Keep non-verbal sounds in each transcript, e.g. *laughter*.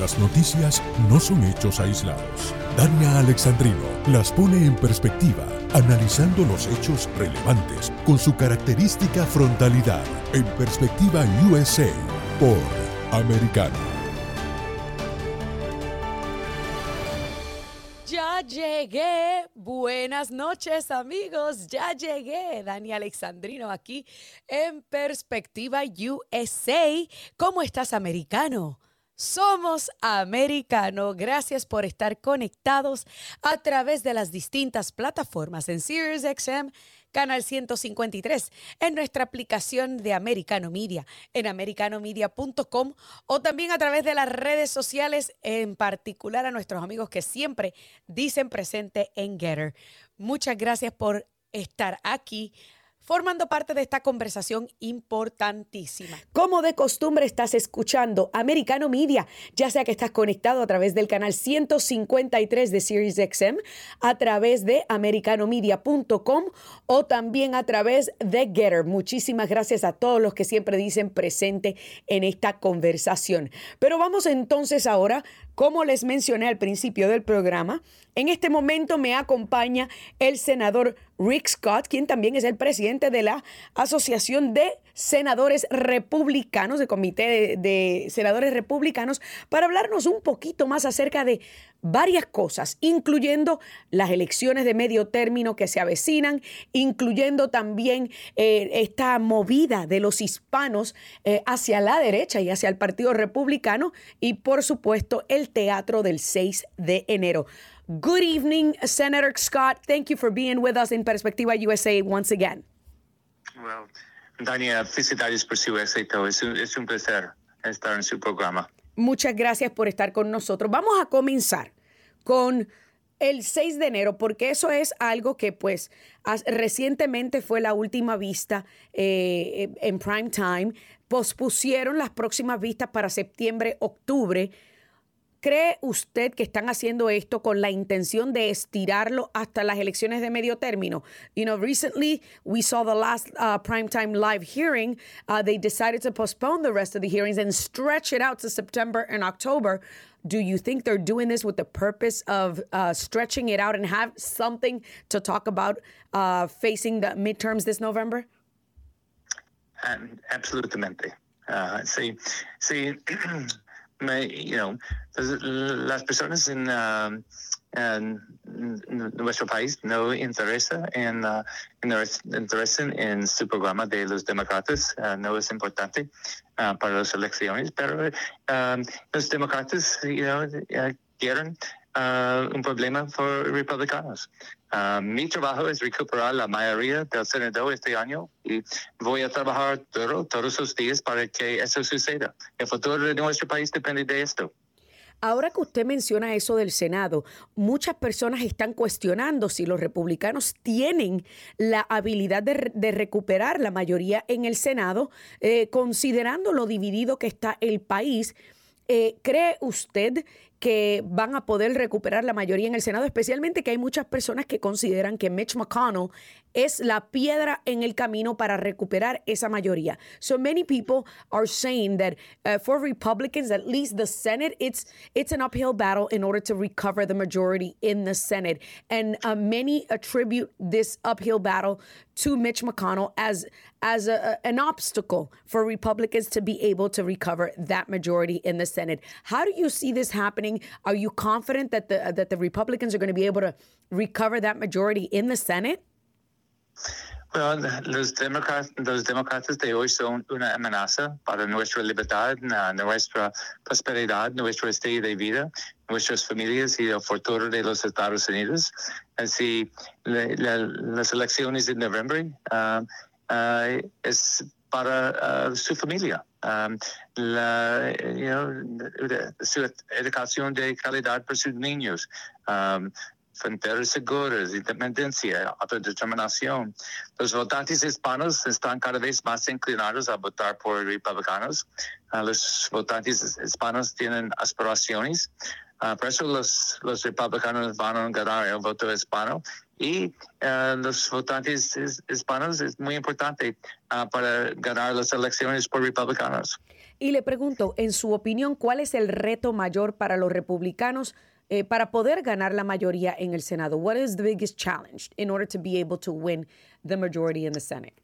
Las noticias no son hechos aislados. Dania Alexandrino las pone en perspectiva, analizando los hechos relevantes con su característica frontalidad. En perspectiva USA por Americano. Ya llegué. Buenas noches amigos. Ya llegué. Dani Alexandrino aquí en Perspectiva USA. ¿Cómo estás americano? Somos americano. Gracias por estar conectados a través de las distintas plataformas en SiriusXM Canal 153, en nuestra aplicación de Americano Media, en americanomedia.com o también a través de las redes sociales, en particular a nuestros amigos que siempre dicen presente en Getter. Muchas gracias por estar aquí formando parte de esta conversación importantísima. Como de costumbre estás escuchando Americano Media, ya sea que estás conectado a través del canal 153 de Series XM, a través de americanomedia.com o también a través de Getter. Muchísimas gracias a todos los que siempre dicen presente en esta conversación. Pero vamos entonces ahora como les mencioné al principio del programa, en este momento me acompaña el senador Rick Scott, quien también es el presidente de la Asociación de Senadores Republicanos, de Comité de, Senadores Republicanos, para hablarnos un poquito más acerca de varias cosas, incluyendo las elecciones de medio término que se avecinan, incluyendo también eh, esta movida de los hispanos eh, hacia la derecha y hacia el Partido Republicano y por supuesto el teatro del 6 de enero. Good evening, Senator Scott. Thank you for being with us in Perspectiva USA once again. Well, Dania, felicidades por su éxito. Es un, es un placer estar en su programa. Muchas gracias por estar con nosotros. Vamos a comenzar con el 6 de enero, porque eso es algo que pues recientemente fue la última vista eh, en prime time. Pospusieron las próximas vistas para septiembre, octubre. ¿Cree usted que están haciendo esto con la intención de estirarlo hasta las elecciones de medio término? You know, recently we saw the last uh, primetime live hearing. Uh, they decided to postpone the rest of the hearings and stretch it out to September and October. Do you think they're doing this with the purpose of uh, stretching it out and have something to talk about uh, facing the midterms this November? Um, absolutamente. Uh, sí, *clears throat* you know, las personas en, uh, nuestro país no interesa en, uh, interesan en su programa de los demócratas, uh, no es importante uh, para las elecciones, pero um, los demócratas you know, uh, quieren uh, un problema por republicanos. Uh, mi trabajo es recuperar la mayoría del Senado este año y voy a trabajar todos los días para que eso suceda. El futuro de nuestro país depende de esto. Ahora que usted menciona eso del Senado, muchas personas están cuestionando si los republicanos tienen la habilidad de, recuperar la mayoría en el Senado, eh, considerando lo dividido que está el país. Eh, ¿Cree usted que van a poder recuperar la mayoría en el Senado, especialmente que hay muchas personas que consideran que Mitch McConnell es la piedra en el camino para recuperar esa mayoría. So many people are saying that uh, for Republicans, at least the Senate, it's it's an uphill battle in order to recover the majority in the Senate, and uh, many attribute this uphill battle to Mitch McConnell as as a, an obstacle for Republicans to be able to recover that majority in the Senate. How do you see this happening? Are you confident that the that the Republicans are going to be able to recover that majority in the Senate? Well, los demócratas, los demócratas de hoy son una amenaza para nuestra libertad, nuestra prosperidad, nuestro estilo de vida, nuestras familias y el futuro de los Estados Unidos. Así, la, la, las elecciones de noviembre uh, uh, es para uh, su familia. Um, la, you know, su educación de calidad para sus niños. Um, fronteras seguras, independencia, autodeterminación. Los votantes hispanos están cada vez más inclinados a votar por republicanos. Uh, los votantes hispanos tienen aspiraciones. Uh, por eso los, los republicanos van a ganar el voto hispano. Y uh, los votantes hispanos es muy importante para ganar las elecciones por republicanos. Y le pregunto, en su opinión, ¿cuál es el reto mayor para los republicanos eh, para poder ganar la mayoría en el Senado? What is the biggest challenge in order to be able to win the majority in the Senate?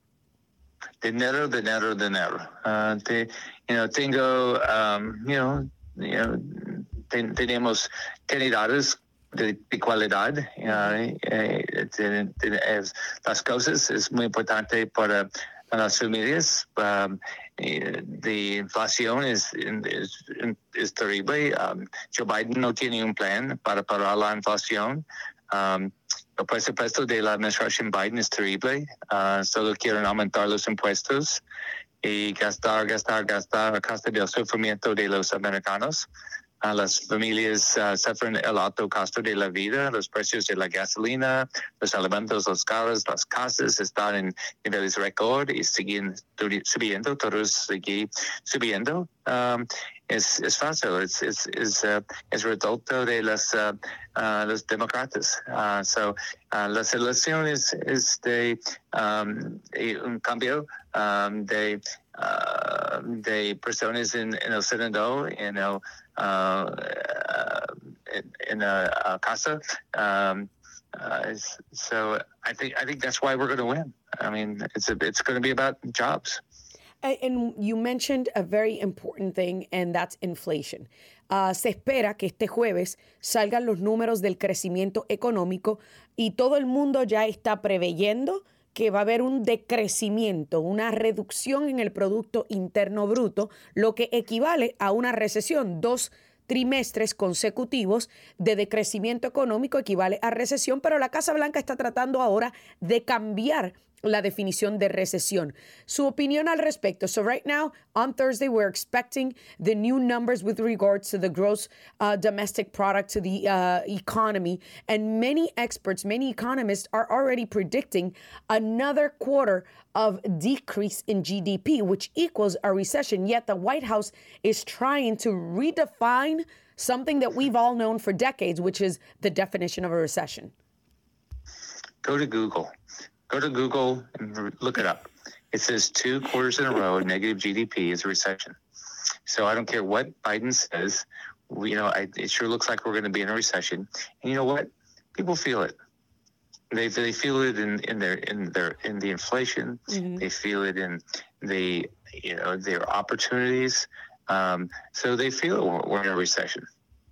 Dinero, dinero, dinero. Uh, te, you know, tengo, um, you know, you know ten, tenemos candidatos de, de cualidad. Uh, eh, es, las cosas es muy importante para las familias. Um, inflación es terrible. Um, Joe Biden no tiene un plan para parar la inflación. Um, el presupuesto de la administración Biden es terrible. Uh, solo quieren aumentar los impuestos y gastar, gastar, gastar a costa del sufrimiento de los americanos. Uh, las familias uh, sufren el alto costo de la vida, los precios de la gasolina, los alimentos, los carros, las casas están en niveles récord y siguen subiendo, todos siguen subiendo. Um, es, es fácil, es, es, es, uh, es resultado de las, uh, los demócratas. So, las elecciones es de um, un cambio um, de, de personas en, en el Senado, en el in, in a casa. Um, uh, so I think I think that's why we're going to win. I mean, it's a, it's going to be about jobs. And you mentioned a very important thing, and that's inflation. Uh, se espera que este jueves salgan los números del crecimiento económico y todo el mundo ya está preveyendo que va a haber un decrecimiento, una reducción en el Producto Interno Bruto, lo que equivale a una recesión. Dos trimestres consecutivos de decrecimiento económico equivale a recesión, pero la Casa Blanca está tratando ahora de cambiar la definición de recesión. Su opinión al respecto. So right now, on Thursday, we're expecting the new numbers with regards to the gross uh, domestic product to the uh, economy. And many experts, many economists are already predicting another quarter of decrease in GDP, which equals a recession. Yet the White House is trying to redefine something that we've all known for decades, which is the definition of a recession. Go to Google Go to Google and look it up. It says two quarters in a row negative GDP is a recession. So I don't care what Biden says. We, you know, I, it sure looks like we're going to be in a recession. And you know what? People feel it. They they feel it in, in their in their in the inflation. Mm-hmm. They feel it in the you know their opportunities. Um, so they feel we're in a recession.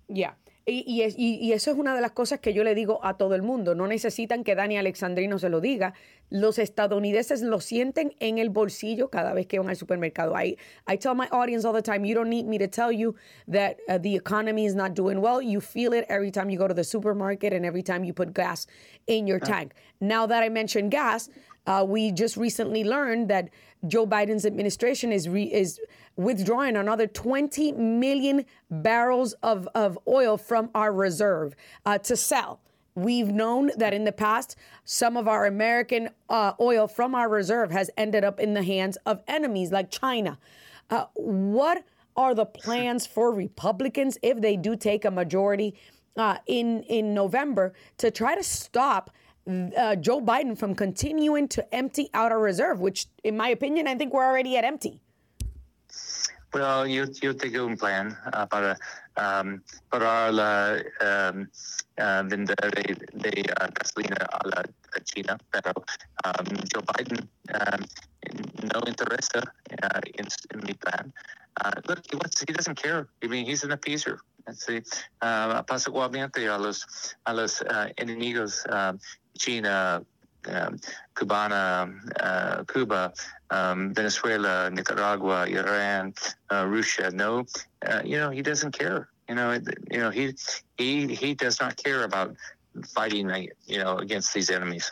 Yeah. Y, y, eso es una de las cosas que yo le digo a todo el mundo. No necesitan que Dani Alexandrino se lo diga. Los estadounidenses lo sienten en el bolsillo cada vez que van al supermercado. I, I tell my audience all the time, you don't need me to tell you that uh, the economy is not doing well. You feel it every time you go to the supermarket and every time you put gas in your tank. Now that I mentioned gas, uh, we just recently learned that Joe Biden's administration is re- is withdrawing another 20 million barrels of, of oil from our reserve uh, to sell. We've known that in the past, some of our American uh, oil from our reserve has ended up in the hands of enemies like China. Uh, what are the plans for Republicans if they do take a majority uh, in in November to try to stop uh, Joe Biden from continuing to empty out our reserve, which, in my opinion, I think we're already at empty. Well, yo, yo tengo un plan uh, para um, parar la um, uh, venta de, uh, gasolina a la China, pero um, Joe Biden um, no interesa uh, in, in plan. Uh, look, he, wants, he doesn't care. I mean, he's an appeaser. Sí, uh, pasa igualmente a los, a los uh, enemigos uh, China, um, Cubana, uh, Cuba, um, Venezuela, Nicaragua, Iran, uh, Russia. No, uh, you know, he doesn't care. You know, you know, he he he does not care about fighting, you know, against these enemies.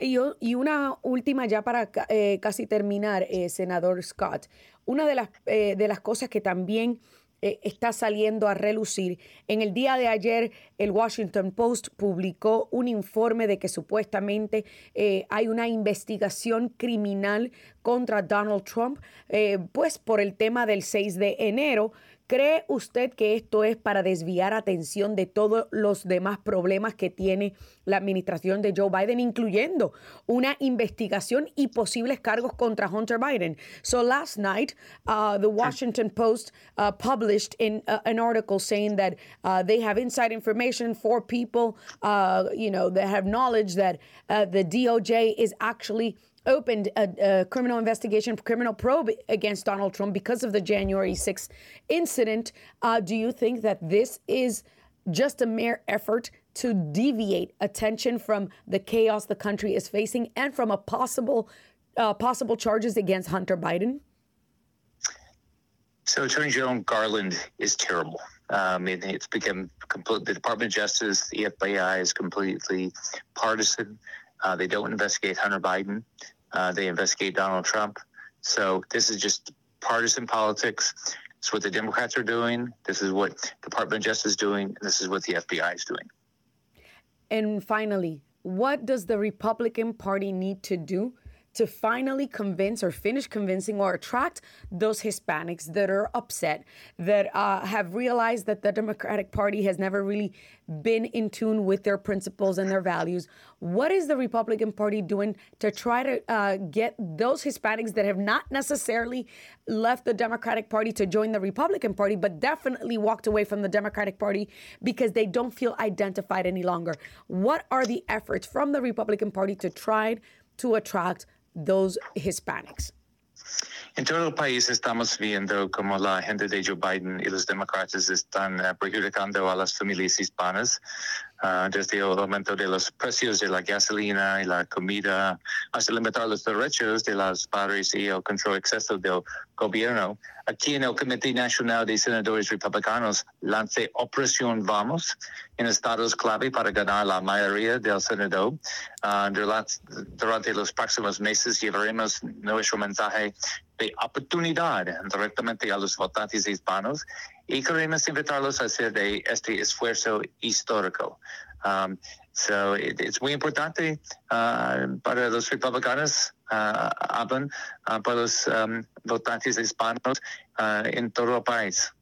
Y una última ya para eh, casi terminar, eh, senador Scott. Una de las, eh, de las cosas que también eh, está saliendo a relucir. En el día de ayer, el Washington Post publicó un informe de que supuestamente eh, hay una investigación criminal contra Donald Trump, eh, pues por el tema del 6 de enero ¿Cree usted que esto es para desviar atención de todos los demás problemas que tiene la administración de Joe Biden, incluyendo una investigación y posibles cargos contra Hunter Biden? So last night, uh, the Washington Post uh, published in uh, an article saying that uh, they have inside information for people, uh, you know, that have knowledge that uh, the DOJ is actually opened a, a, criminal investigation, criminal probe against Donald Trump because of the January 6th incident. Uh, do you think that this is just a mere effort to deviate attention from the chaos the country is facing and from a possible uh, possible charges against Hunter Biden? So Attorney General Garland is terrible. Um, it, it's become complete, the Department of Justice, the FBI is completely partisan. Uh, they don't investigate Hunter Biden. Uh, they investigate Donald Trump. So this is just partisan politics. It's what the Democrats are doing. This is what Department of Justice is doing. this is what the FBI is doing. And finally, what does the Republican Party need to do to finally convince or finish convincing or attract those Hispanics that are upset, that uh, have realized that the Democratic Party has never really been in tune with their principles and their values. What is the Republican Party doing to try to uh, get those Hispanics that have not necessarily left the Democratic Party to join the Republican Party, but definitely walked away from the Democratic Party because they don't feel identified any longer? What are the efforts from the Republican Party to try to attract those Hispanics? En todo el país estamos viendo cómo la gente de Joe Biden y los demócratas están uh, perjudicando a las familias hispanas uh, desde el aumento de los precios de la gasolina y la comida hasta limitar los derechos de los padres y el control exceso del gobierno. Aquí en el Comité Nacional de Senadores Republicanos lancé Operación Vamos en estados clave para ganar la mayoría del Senado. Uh, durante los próximos meses llevaremos nuestro mensaje de oportunidad directamente a los votantes hispanos y queremos invitarlos a hacer de este esfuerzo histórico. Um, so it, it's muy importante uh, para los republicanos, uh, hablan uh, para los um, votantes hispanos uh, en todo el país.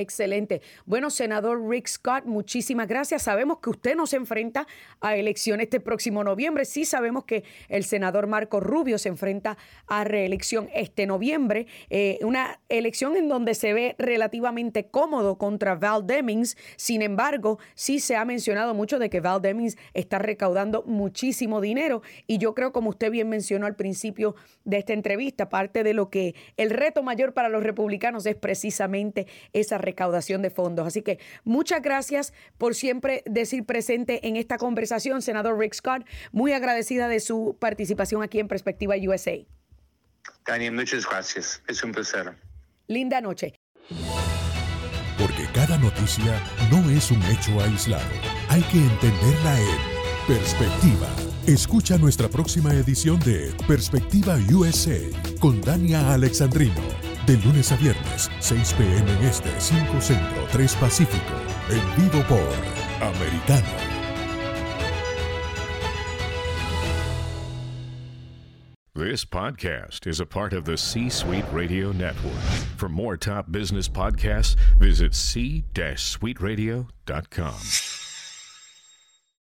Excelente. Bueno, senador Rick Scott, muchísimas gracias. Sabemos que usted no se enfrenta a elecciones este próximo noviembre. Sí sabemos que el senador Marco Rubio se enfrenta a reelección este noviembre. Eh, una elección en donde se ve relativamente cómodo contra Val Demings. Sin embargo, sí se ha mencionado mucho de que Val Demings está recaudando muchísimo dinero. Y yo creo, como usted bien mencionó al principio de esta entrevista, parte de lo que el reto mayor para los republicanos es precisamente esa recaudación de fondos. Así que muchas gracias por siempre decir presente en esta conversación, senador Rick Scott. Muy agradecida de su participación aquí en Perspectiva USA. Daniel, muchas gracias. Es un placer. Linda noche. Porque cada noticia no es un hecho aislado. Hay que entenderla en perspectiva. Escucha nuestra próxima edición de Perspectiva USA con Dania Alexandrino de lunes a viernes, 6 p.m. en este, 5 Centro, 3 Pacífico. En vivo por Americano. This podcast is a part of the C Suite Radio Network. For more top business podcasts, visit c-suiteradio.com.